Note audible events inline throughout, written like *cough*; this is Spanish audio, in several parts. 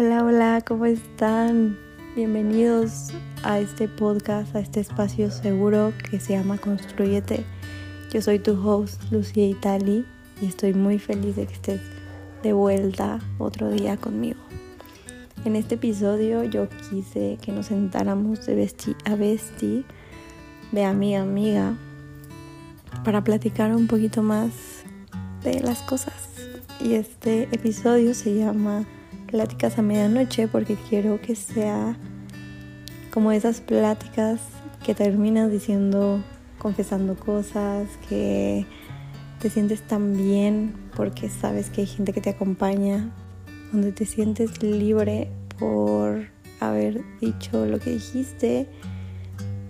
Hola, hola, ¿cómo están? Bienvenidos a este podcast, a este espacio seguro que se llama Construyete. Yo soy tu host, Lucía Itali, y estoy muy feliz de que estés de vuelta otro día conmigo. En este episodio yo quise que nos sentáramos de bestie a bestie, de amiga a amiga, para platicar un poquito más de las cosas. Y este episodio se llama Pláticas a medianoche porque quiero que sea como esas pláticas que terminas diciendo, confesando cosas, que te sientes tan bien porque sabes que hay gente que te acompaña, donde te sientes libre por haber dicho lo que dijiste,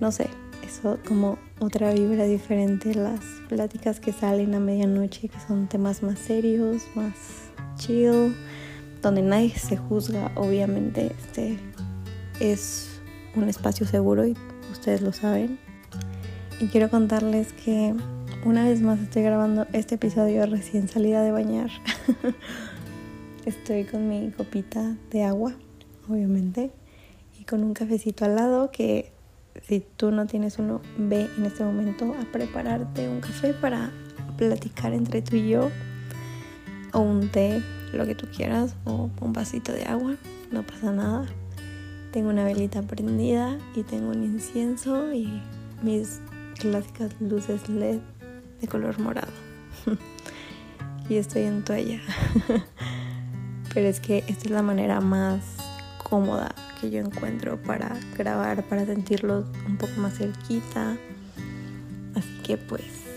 no sé, eso como otra vibra diferente, las pláticas que salen a medianoche, que son temas más serios, más chill, donde nadie se juzga, obviamente este es un espacio seguro y ustedes lo saben. Y quiero contarles que una vez más estoy grabando este episodio recién salida de bañar. *laughs* estoy con mi copita de agua, obviamente, y con un cafecito al lado que si tú no tienes uno, ve en este momento a prepararte un café para platicar entre tú y yo, o un té, lo que tú quieras, o un vasito de agua, no pasa nada. Tengo una velita prendida y tengo un incienso y mis clásicas luces LED de color morado. *laughs* y estoy en toalla. *laughs* Pero es que esta es la manera más cómoda que yo encuentro para grabar, para sentirlo un poco más cerquita. Así que pues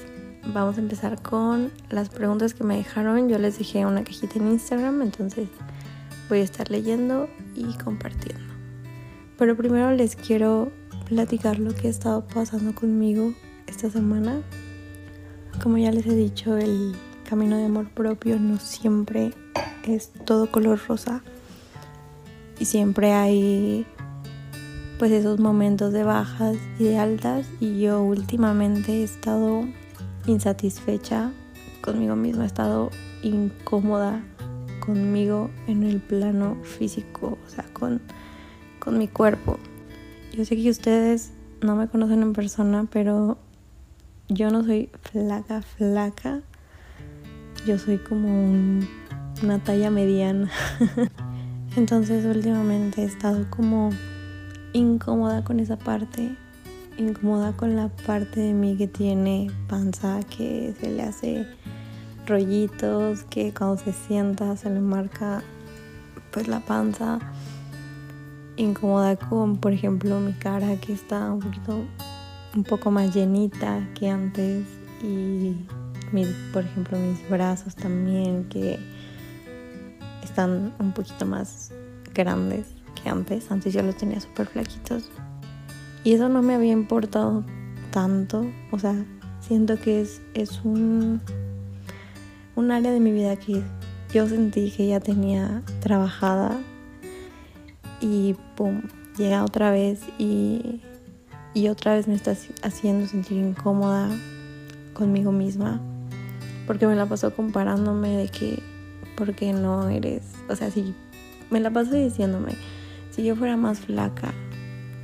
vamos a empezar con las preguntas que me dejaron. Yo les dejé una cajita en Instagram, entonces voy a estar leyendo y compartiendo. Pero primero les quiero platicar lo que ha estado pasando conmigo esta semana. Como ya les he dicho, el camino de amor propio no siempre es todo color rosa y siempre hay pues esos momentos de bajas y de altas y yo últimamente he estado insatisfecha conmigo misma, he estado incómoda conmigo en el plano físico, o sea, con, con mi cuerpo. Yo sé que ustedes no me conocen en persona, pero yo no soy flaca, flaca. Yo soy como una talla mediana. *laughs* Entonces últimamente he estado como incómoda con esa parte, incómoda con la parte de mí que tiene panza, que se le hace rollitos, que cuando se sienta se le marca pues la panza, incómoda con por ejemplo mi cara que está un poquito un poco más llenita que antes y por ejemplo mis brazos también que están un poquito más grandes que antes. Antes yo los tenía súper flaquitos. Y eso no me había importado tanto. O sea, siento que es, es un, un área de mi vida que yo sentí que ya tenía trabajada. Y pum, llega otra vez y, y otra vez me está haciendo sentir incómoda conmigo misma. Porque me la pasó comparándome de que porque no eres, o sea, si me la paso diciéndome, si yo fuera más flaca,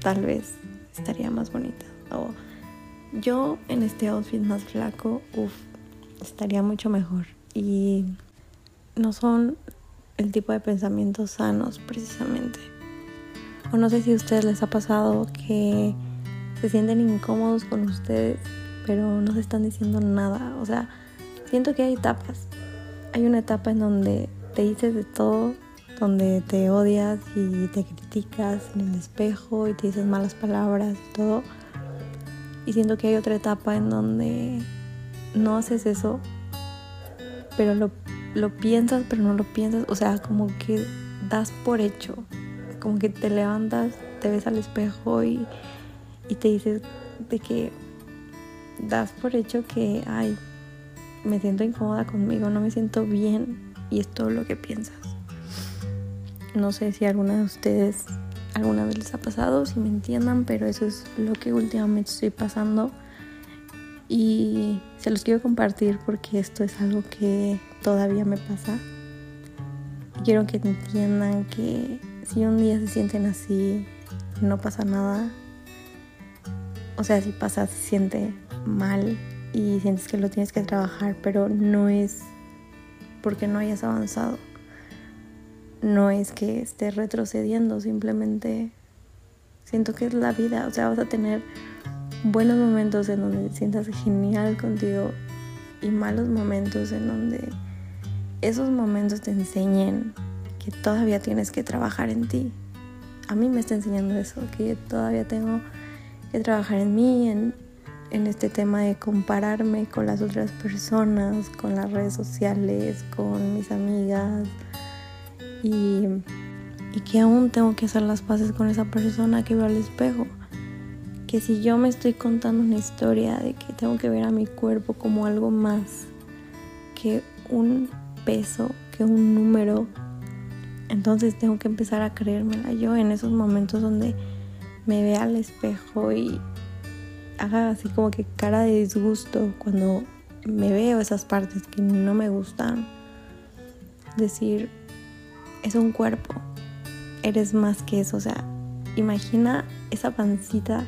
tal vez estaría más bonita. O yo en este outfit más flaco, uff, estaría mucho mejor. Y no son el tipo de pensamientos sanos precisamente. O no sé si a ustedes les ha pasado que se sienten incómodos con ustedes, pero no se están diciendo nada. O sea, siento que hay etapas hay una etapa en donde te dices de todo, donde te odias y te criticas en el espejo y te dices malas palabras y todo. Y siento que hay otra etapa en donde no haces eso, pero lo, lo piensas, pero no lo piensas. O sea, como que das por hecho. Como que te levantas, te ves al espejo y, y te dices de que das por hecho que, ay, me siento incómoda conmigo, no me siento bien y es todo lo que piensas. No sé si alguna de ustedes alguna vez les ha pasado, si me entiendan, pero eso es lo que últimamente estoy pasando y se los quiero compartir porque esto es algo que todavía me pasa. quiero que entiendan que si un día se sienten así, no pasa nada. O sea, si pasa, se siente mal y sientes que lo tienes que trabajar, pero no es porque no hayas avanzado. No es que estés retrocediendo, simplemente siento que es la vida. O sea, vas a tener buenos momentos en donde te sientas genial contigo y malos momentos en donde esos momentos te enseñen que todavía tienes que trabajar en ti. A mí me está enseñando eso, que todavía tengo que trabajar en mí, en, en este tema de compararme con las otras personas, con las redes sociales, con mis amigas y, y que aún tengo que hacer las paces con esa persona que veo al espejo. Que si yo me estoy contando una historia de que tengo que ver a mi cuerpo como algo más que un peso, que un número, entonces tengo que empezar a creérmela yo en esos momentos donde me vea al espejo y haga así como que cara de disgusto cuando me veo esas partes que no me gustan. Decir, es un cuerpo, eres más que eso. O sea, imagina esa pancita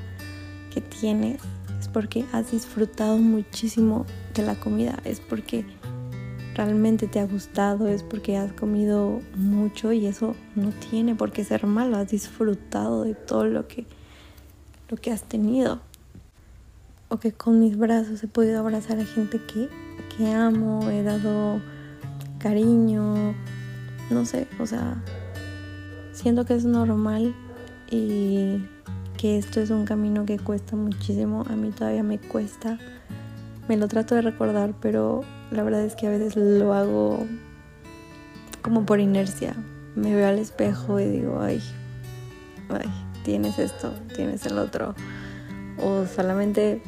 que tienes. Es porque has disfrutado muchísimo de la comida. Es porque realmente te ha gustado, es porque has comido mucho y eso no tiene por qué ser malo, has disfrutado de todo lo que, lo que has tenido. O que con mis brazos he podido abrazar a gente que, que amo, he dado cariño, no sé, o sea, siento que es normal y que esto es un camino que cuesta muchísimo, a mí todavía me cuesta, me lo trato de recordar, pero la verdad es que a veces lo hago como por inercia. Me veo al espejo y digo, ay, ay, tienes esto, tienes el otro. O solamente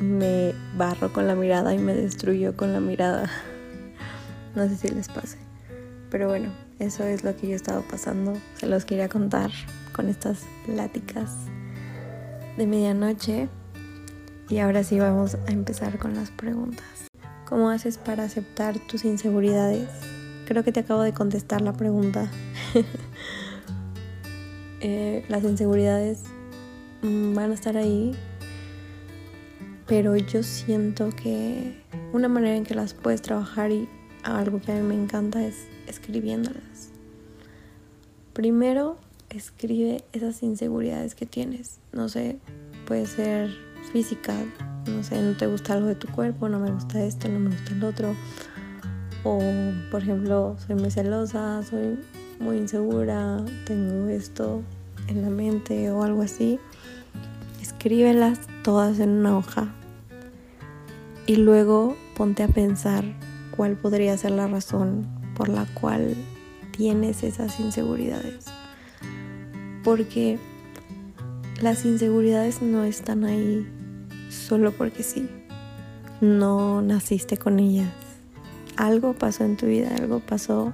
me barro con la mirada y me destruyo con la mirada. *laughs* No sé si les pase. Pero bueno, eso es lo que yo he estado pasando. Se los quería contar con estas pláticas de medianoche. Y ahora sí vamos a empezar con las preguntas. ¿Cómo haces para aceptar tus inseguridades? Creo que te acabo de contestar la pregunta. *laughs* Eh, las inseguridades mm, van a estar ahí, pero yo siento que una manera en que las puedes trabajar y algo que a mí me encanta es escribiéndolas. Primero, escribe esas inseguridades que tienes. No sé, puede ser física, no sé, no te gusta algo de tu cuerpo, no me gusta esto, no me gusta el otro. O, por ejemplo, soy muy celosa, soy muy insegura, tengo esto en la mente o algo así. Escríbelas todas en una hoja y luego ponte a pensar cuál podría ser la razón por la cual tienes esas inseguridades. Porque las inseguridades no están ahí solo porque sí. No naciste con ellas. Algo pasó en tu vida, algo pasó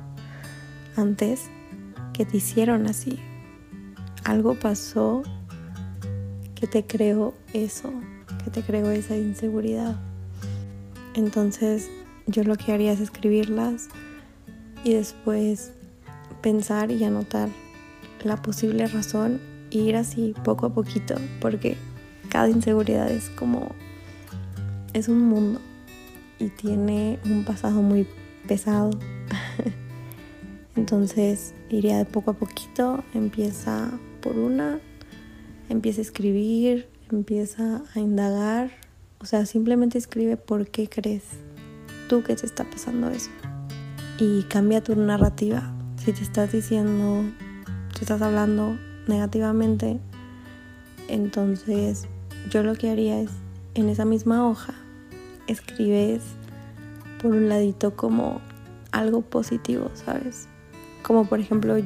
antes que te hicieron así. Algo pasó que te creó eso, que te creó esa inseguridad. Entonces yo lo que haría es escribirlas y después pensar y anotar la posible razón e ir así poco a poquito porque cada inseguridad es como, es un mundo y tiene un pasado muy pesado. *laughs* Entonces iría de poco a poquito, empieza por una, empieza a escribir, empieza a indagar, o sea, simplemente escribe por qué crees tú que te está pasando eso. Y cambia tu narrativa. Si te estás diciendo, te estás hablando negativamente, entonces yo lo que haría es, en esa misma hoja, escribes por un ladito como algo positivo, ¿sabes? Como por ejemplo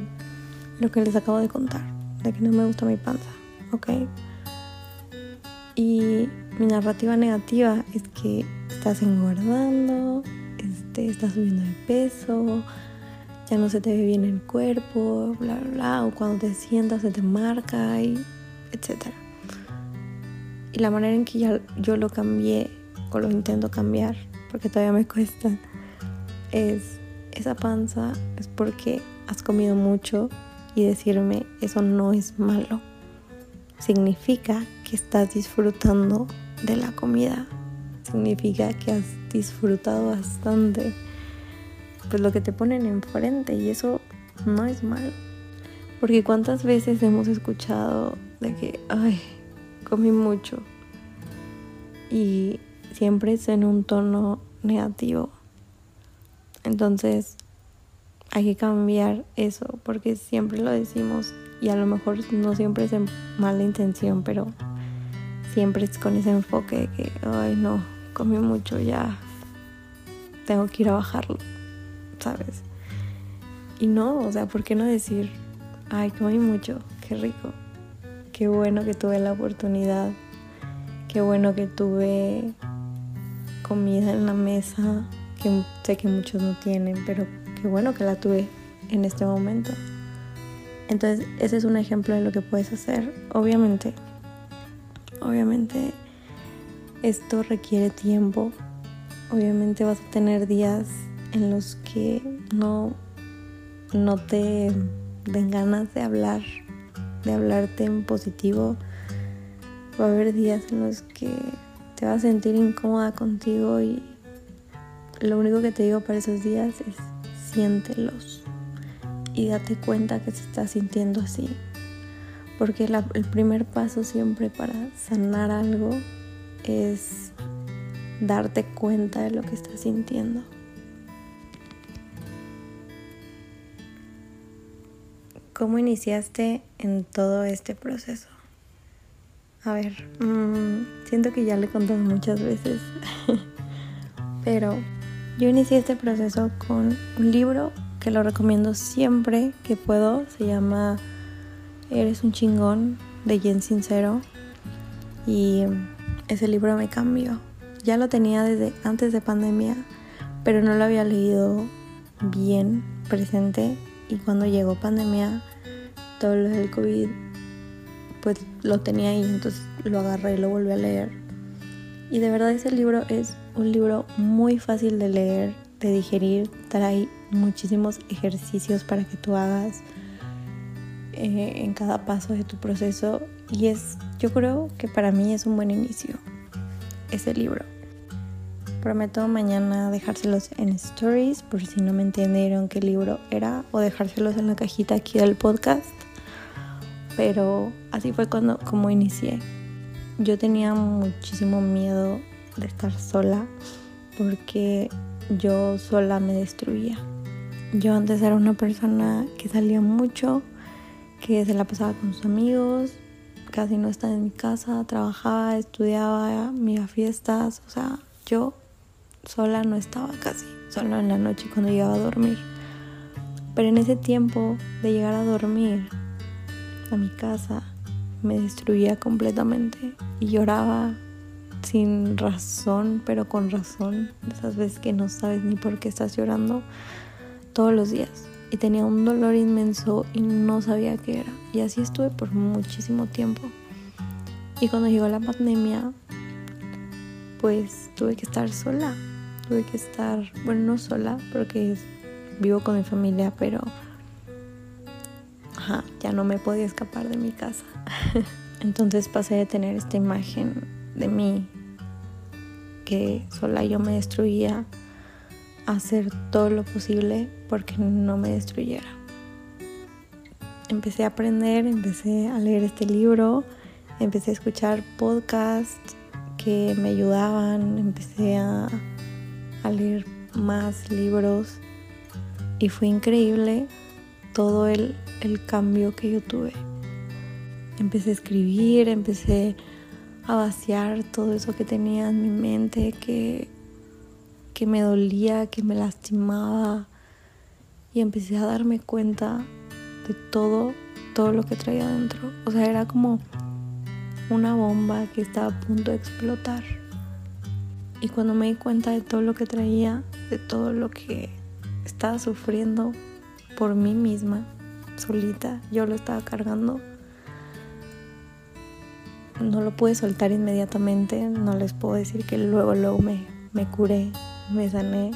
lo que les acabo de contar, de que no me gusta mi panza, ¿ok? Y mi narrativa negativa es que estás engordando, este, estás subiendo de peso, ya no se te ve bien el cuerpo, bla, bla, bla, o cuando te sientas se te marca, y etcétera. Y la manera en que ya yo lo cambié o lo intento cambiar, porque todavía me *laughs* cuesta, es esa panza es porque has comido mucho y decirme eso no es malo. Significa que estás disfrutando de la comida. Significa que has disfrutado bastante pues lo que te ponen enfrente y eso no es malo. Porque cuántas veces hemos escuchado de que, ay, comí mucho. Y siempre es en un tono negativo. Entonces, hay que cambiar eso, porque siempre lo decimos y a lo mejor no siempre es en mala intención, pero siempre es con ese enfoque de que, ay, no, comí mucho, ya tengo que ir a bajarlo, ¿sabes? Y no, o sea, ¿por qué no decir, ay, comí mucho, qué rico, qué bueno que tuve la oportunidad, qué bueno que tuve comida en la mesa, que sé que muchos no tienen, pero qué bueno que la tuve en este momento. Entonces, ese es un ejemplo de lo que puedes hacer. Obviamente, obviamente esto requiere tiempo. Obviamente vas a tener días en los que no no te den ganas de hablar, de hablarte en positivo. Va a haber días en los que te vas a sentir incómoda contigo y lo único que te digo para esos días es siéntelos y date cuenta que se está sintiendo así. Porque el primer paso siempre para sanar algo es darte cuenta de lo que estás sintiendo. ¿Cómo iniciaste en todo este proceso? A ver, mm, siento que ya le he muchas veces, *laughs* pero yo inicié este proceso con un libro que lo recomiendo siempre que puedo. Se llama Eres un chingón de Jen Sincero. Y ese libro me cambió. Ya lo tenía desde antes de pandemia, pero no lo había leído bien presente y cuando llegó pandemia, todo lo del COVID, pues lo tenía ahí, entonces lo agarré y lo volví a leer. Y de verdad ese libro es un libro muy fácil de leer, de digerir, trae muchísimos ejercicios para que tú hagas eh, en cada paso de tu proceso y es, yo creo que para mí es un buen inicio ese libro. Prometo mañana dejárselos en stories por si no me entendieron qué libro era o dejárselos en la cajita aquí del podcast. Pero así fue cuando como inicié. Yo tenía muchísimo miedo de estar sola porque yo sola me destruía. Yo antes era una persona que salía mucho, que se la pasaba con sus amigos, casi no estaba en mi casa, trabajaba, estudiaba, iba a fiestas, o sea, yo sola no estaba casi, solo en la noche cuando llegaba a dormir. Pero en ese tiempo de llegar a dormir a mi casa, me destruía completamente y lloraba sin razón, pero con razón. Esas veces que no sabes ni por qué estás llorando todos los días. Y tenía un dolor inmenso y no sabía qué era. Y así estuve por muchísimo tiempo. Y cuando llegó la pandemia, pues tuve que estar sola tuve que estar, bueno, no sola, porque vivo con mi familia, pero ya no me podía escapar de mi casa. *laughs* Entonces pasé de tener esta imagen de mí, que sola yo me destruía, hacer todo lo posible porque no me destruyera. Empecé a aprender, empecé a leer este libro, empecé a escuchar podcasts que me ayudaban, empecé a leer más libros y fue increíble todo el, cambio que yo tuve. Empecé a escribir, empecé a vaciar todo eso que tenía en mi mente, que, que me dolía, que me lastimaba. Y empecé a darme cuenta de todo, todo lo que traía dentro. O sea, era como una bomba que estaba a punto de explotar. Y cuando me di cuenta de todo lo que traía, de todo lo que estaba sufriendo por mí misma, solita, yo lo estaba cargando, no lo pude soltar inmediatamente, no les puedo decir que luego, luego me, me curé, me sané,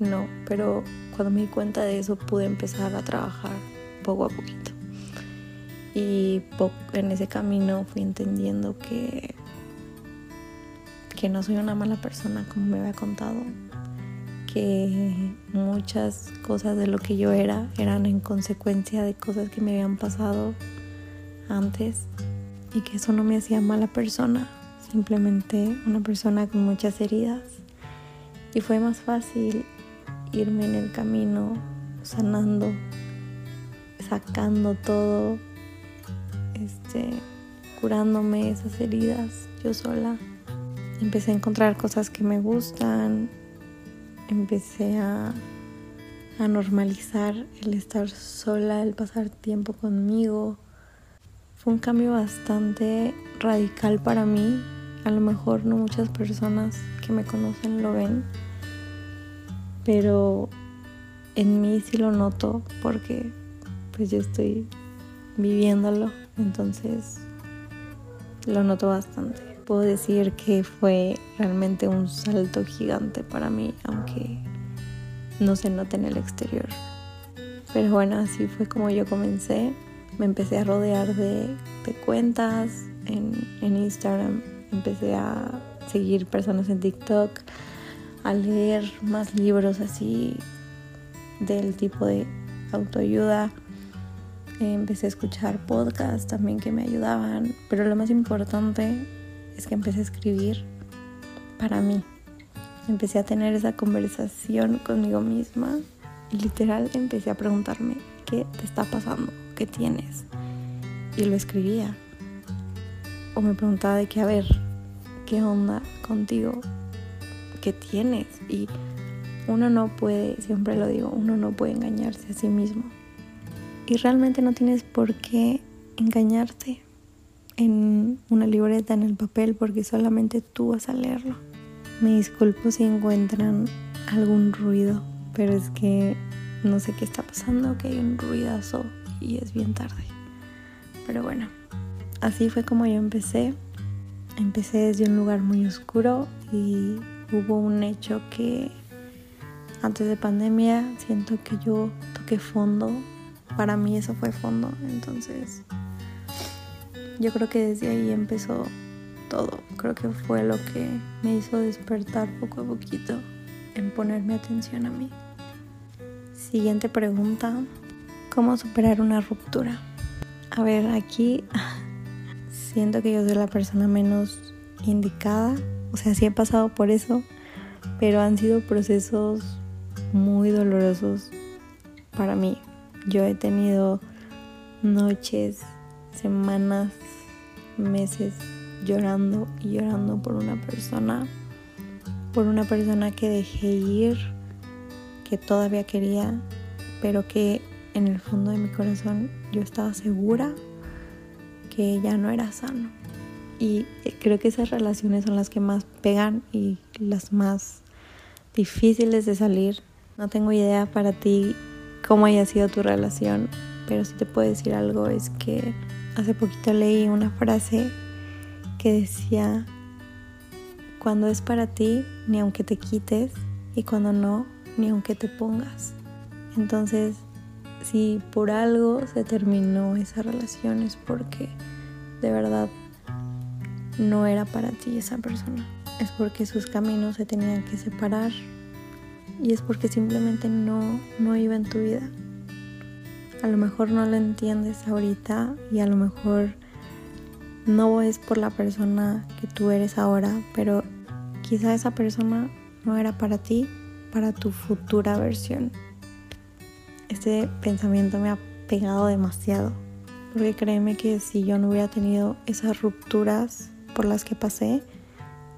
no, pero cuando me di cuenta de eso pude empezar a trabajar poco a poquito. Y en ese camino fui entendiendo que, que no soy una mala persona como me había contado, que muchas cosas de lo que yo era eran en consecuencia de cosas que me habían pasado antes y que eso no me hacía mala persona, simplemente una persona con muchas heridas. Y fue más fácil irme en el camino sanando, sacando todo, este, curándome esas heridas yo sola. Empecé a encontrar cosas que me gustan, empecé a, a normalizar el estar sola, el pasar tiempo conmigo. Fue un cambio bastante radical para mí. A lo mejor no muchas personas que me conocen lo ven, pero en mí sí lo noto porque pues yo estoy viviéndolo, entonces lo noto bastante. Puedo decir que fue realmente un salto gigante para mí, aunque no se note en el exterior. Pero bueno, así fue como yo comencé. Me empecé a rodear de, cuentas en, en Instagram, empecé a seguir personas en TikTok, a leer más libros así del tipo de autoayuda. Empecé a escuchar podcasts también que me ayudaban, pero lo más importante es que empecé a escribir para mí. Empecé a tener esa conversación conmigo misma y literal empecé a preguntarme, ¿qué te está pasando? ¿Qué tienes? Y lo escribía. O me preguntaba de qué, a ver, ¿qué onda contigo? ¿Qué tienes? Y uno no puede, siempre lo digo, uno no puede engañarse a sí mismo. Y realmente no tienes por qué engañarte en una libreta, en el papel, porque solamente tú vas a leerlo. Me disculpo si encuentran algún ruido, pero es que no sé qué está pasando, que hay un ruidazo y es bien tarde. Pero bueno, así fue como yo empecé. Empecé desde un lugar muy oscuro y hubo un hecho que antes de pandemia siento que yo toqué fondo. Para mí eso fue fondo. Entonces yo creo que desde ahí empezó todo. Creo que fue lo que me hizo despertar poco a poquito en ponerme atención a mí. Siguiente pregunta. ¿Cómo superar una ruptura? A ver, aquí *laughs* siento que yo soy la persona menos indicada. O sea, sí he pasado por eso, pero han sido procesos muy dolorosos para mí. Yo he tenido noches, semanas, meses llorando y llorando por una persona, por una persona que dejé ir, que todavía quería, pero que en el fondo de mi corazón yo estaba segura que ya no era sano. Y creo que esas relaciones son las que más pegan y las más difíciles de salir no tengo idea para ti cómo haya sido tu relación, pero si te puedo decir algo es que hace poquito leí una frase que decía, cuando es para ti, ni aunque te quites, y cuando no, ni aunque te pongas. Entonces, si por algo se terminó esa relación es porque de verdad no era para ti esa persona. Es porque sus caminos se tenían que separar y es porque simplemente no, no iba en tu vida. A lo mejor no lo entiendes ahorita y a lo mejor no es por la persona que tú eres ahora, pero quizá esa persona no era para ti, para tu futura versión. Este pensamiento me ha pegado demasiado, porque créeme que si yo no hubiera tenido esas rupturas por las que pasé,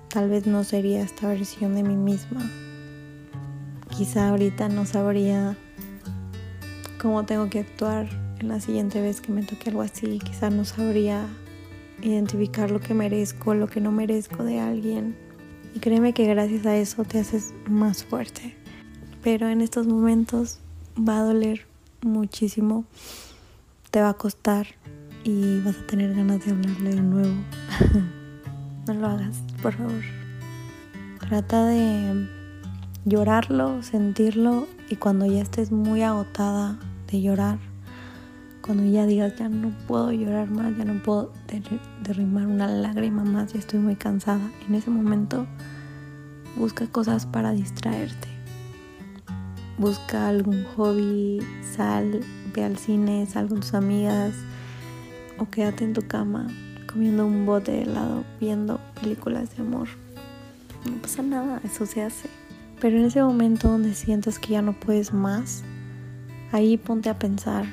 tal vez no sería esta versión de mí misma quizá ahorita no sabría cómo tengo que actuar en la siguiente vez que me toque algo así. Quizá no sabría identificar lo que merezco, lo que no merezco de alguien. Y créeme que gracias a eso te haces más fuerte. Pero en estos momentos va a doler muchísimo. Te va a costar y vas a tener ganas de hablarle de nuevo. *laughs* no lo hagas, por favor. Trata de llorarlo, sentirlo y cuando ya estés muy agotada de llorar, cuando ya digas ya no puedo llorar más, ya no puedo derrimar una lágrima más, ya estoy muy cansada, en ese momento busca cosas para distraerte. Busca algún hobby, sal, ve al cine, sal con tus amigas o quédate en tu cama comiendo un bote de helado, viendo películas de amor. No pasa nada, eso se hace. Pero en ese momento donde sientas que ya no puedes más, ahí ponte a pensar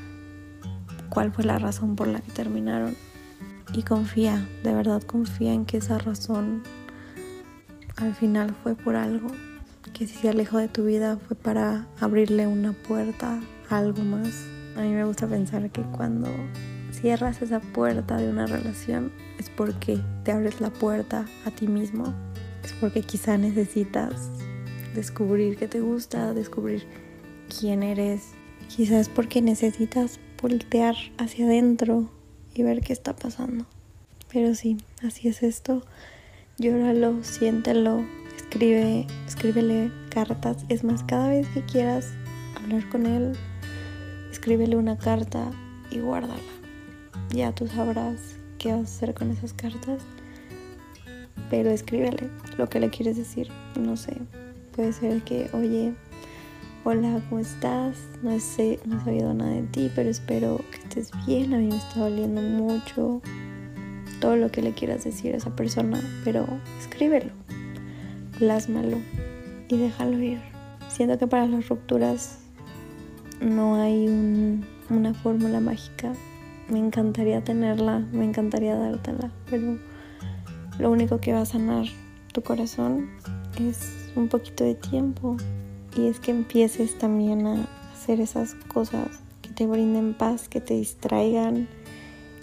cuál fue la razón por la que terminaron. Y confía, de verdad confía en que esa razón al final fue por algo, que si se alejó de tu vida fue para abrirle una puerta a algo más. A mí me gusta pensar que cuando cierras esa puerta de una relación es porque te abres la puerta a ti mismo, es porque quizá necesitas descubrir qué te gusta, descubrir quién eres. Quizás porque necesitas voltear hacia adentro y ver qué está pasando. Pero sí, así es esto. Llóralo, siéntelo, escribe, escríbele cartas. Es más, cada vez que quieras hablar con él, escríbele una carta y guárdala. Ya tú sabrás qué vas a hacer con esas cartas. Pero escríbele lo que le quieres decir. No sé, Puede ser que, oye, hola, ¿cómo estás? No sé, no he sabido nada de ti, pero espero que estés bien. A mí me está doliendo mucho todo lo que le quieras decir a esa persona, pero escríbelo, plásmalo y déjalo ir. Siento que para las rupturas no hay una fórmula mágica. Me encantaría tenerla, me encantaría dártela, pero lo único que va a sanar tu corazón es un poquito de tiempo. Y es que empieces también a hacer esas cosas que te brinden paz, que te distraigan,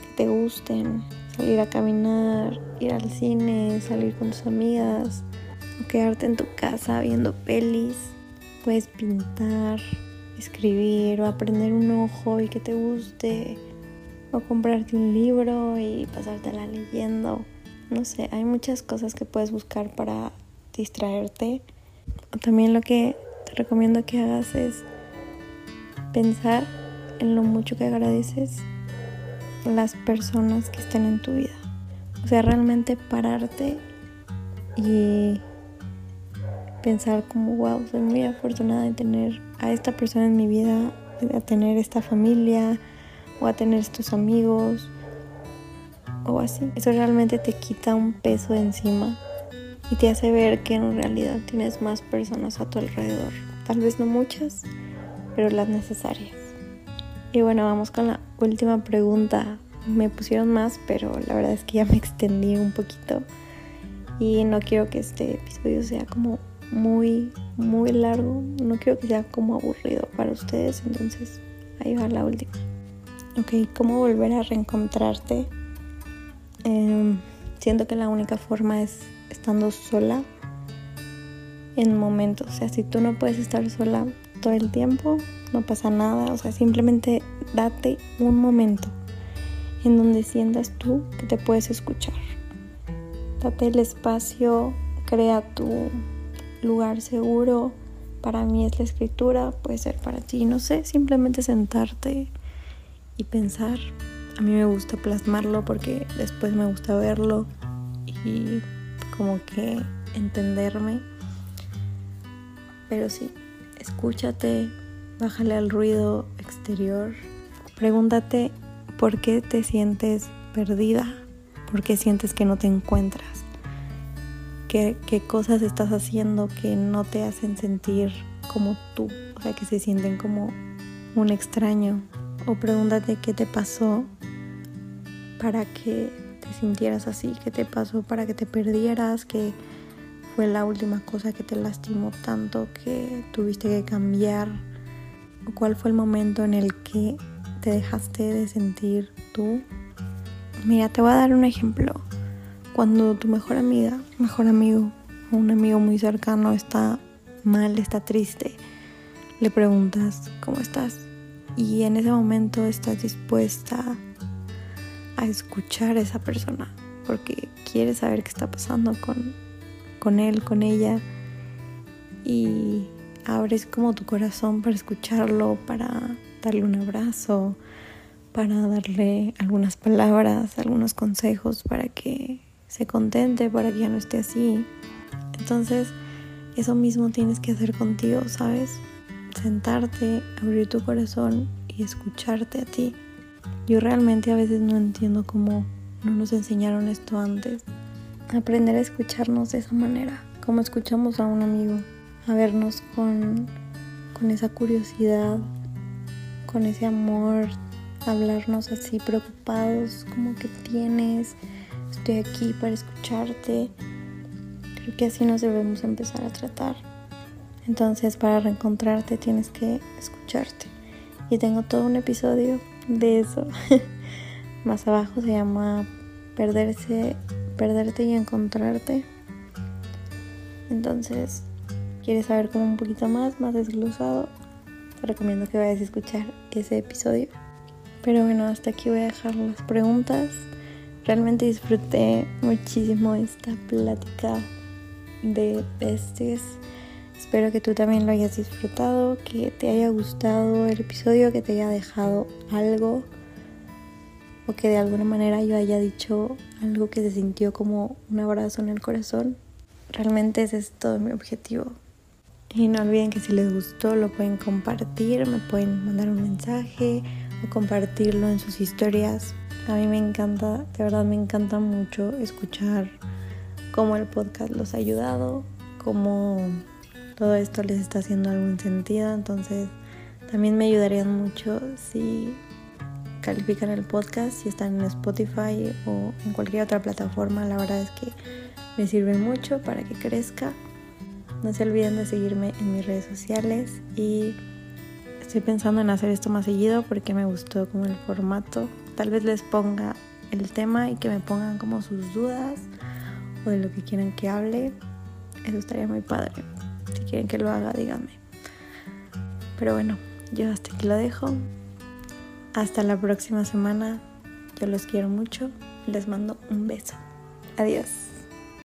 que te gusten, salir a caminar, ir al cine, salir con tus amigas o quedarte en tu casa viendo pelis. Puedes pintar, escribir o aprender un nuevo hobby que te guste comprarte un libro y pasártela leyendo. No sé, hay muchas cosas que puedes buscar para distraerte. También lo que te recomiendo que hagas es pensar en lo mucho que agradeces las personas que estén en tu vida. O sea, realmente pararte y pensar como, wow, soy muy afortunada de tener a esta persona en mi vida, de tener esta familia o a tener estos amigos o así. Eso realmente te quita un peso de encima y te hace ver que en realidad tienes más personas a tu alrededor. Tal vez no muchas, pero las necesarias. Y bueno, vamos con la última pregunta. Me pusieron más, pero la verdad es que ya me extendí un poquito. Y no quiero que este episodio sea como muy, muy largo. No quiero que sea como aburrido para ustedes. Entonces, ahí va la última. Ok, ¿cómo volver a reencontrarte? Em, siento que la única forma es estando sola en momentos. O sea, si tú no puedes estar sola todo el tiempo, no pasa nada. O sea, simplemente date un momento en donde sientas tú que te puedes escuchar. Date el espacio, crea tu lugar seguro. Para mí es la escritura, puede ser para ti, no sé, simplemente sentarte y pensar. A mí me gusta plasmarlo porque después me gusta verlo y como que entenderme. Pero sí, escúchate, bájale al ruido exterior. Pregúntate por qué te sientes perdida, por qué sientes que no te encuentras, qué, qué cosas estás haciendo que no te hacen sentir como tú, o sea, que se sienten como un extraño. O pregúntate qué te pasó para que sintieras así, qué te pasó para que te perdieras, que fue la última cosa que te lastimó tanto que tuviste que cambiar, o cuál fue el momento en el que te dejaste de sentir tú. Mira, te voy a dar un ejemplo. Cuando tu mejor amiga, mejor amigo, un amigo muy cercano está mal, está triste, le preguntas, ¿cómo estás? Y en ese momento estás dispuesta a escuchar a esa persona porque quiere saber qué está pasando con, con él, con ella. y abres como tu corazón para escucharlo, para darle un abrazo, para darle algunas palabras, algunos consejos para que se contente, para que ya no esté así. Entonces, eso mismo tienes que hacer contigo, ¿sabes? Sentarte, abrir tu corazón y escucharte a ti. Yo realmente a veces no entiendo cómo no nos enseñaron esto antes. Aprender a escucharnos de esa manera, como escuchamos a un amigo, a vernos con, con esa curiosidad, con ese amor, hablarnos así preocupados, como que tienes, estoy aquí para escucharte. Creo que así nos debemos empezar a tratar. Entonces para reencontrarte tienes que escucharte. Y tengo todo un episodio de eso. *laughs* Más abajo se llama perderse, perderte y encontrarte. Entonces, ¿quieres saber como un poquito más, más desglosado? Te recomiendo que vayas a escuchar ese episodio. Pero bueno, hasta aquí voy a dejar las preguntas. Realmente disfruté muchísimo esta plática de besties. Espero que tú también lo hayas disfrutado, que te haya gustado el episodio, que te haya dejado algo o que de alguna manera yo haya dicho algo que se sintió como un abrazo en el corazón. Realmente ese es todo mi objetivo. Y no olviden que si les gustó lo pueden compartir, me pueden mandar un mensaje o compartirlo en sus historias. A mí me encanta, de verdad me encanta mucho escuchar cómo el podcast los ha ayudado, cómo todo esto les está haciendo algún sentido. Entonces también me ayudarían mucho si califican el podcast, si están en Spotify o en cualquier otra plataforma. La verdad es que me sirve mucho para que crezca. No se olviden de seguirme en mis redes sociales y estoy pensando en hacer esto más seguido porque me gustó como el formato. Tal vez les ponga el tema y que me pongan como sus dudas o de lo que quieran que hable. Eso estaría muy padre. Si quieren que lo haga, díganme. Pero bueno, yo hasta aquí lo dejo. Hasta la próxima semana. Yo los quiero mucho. Les mando un beso. Adiós.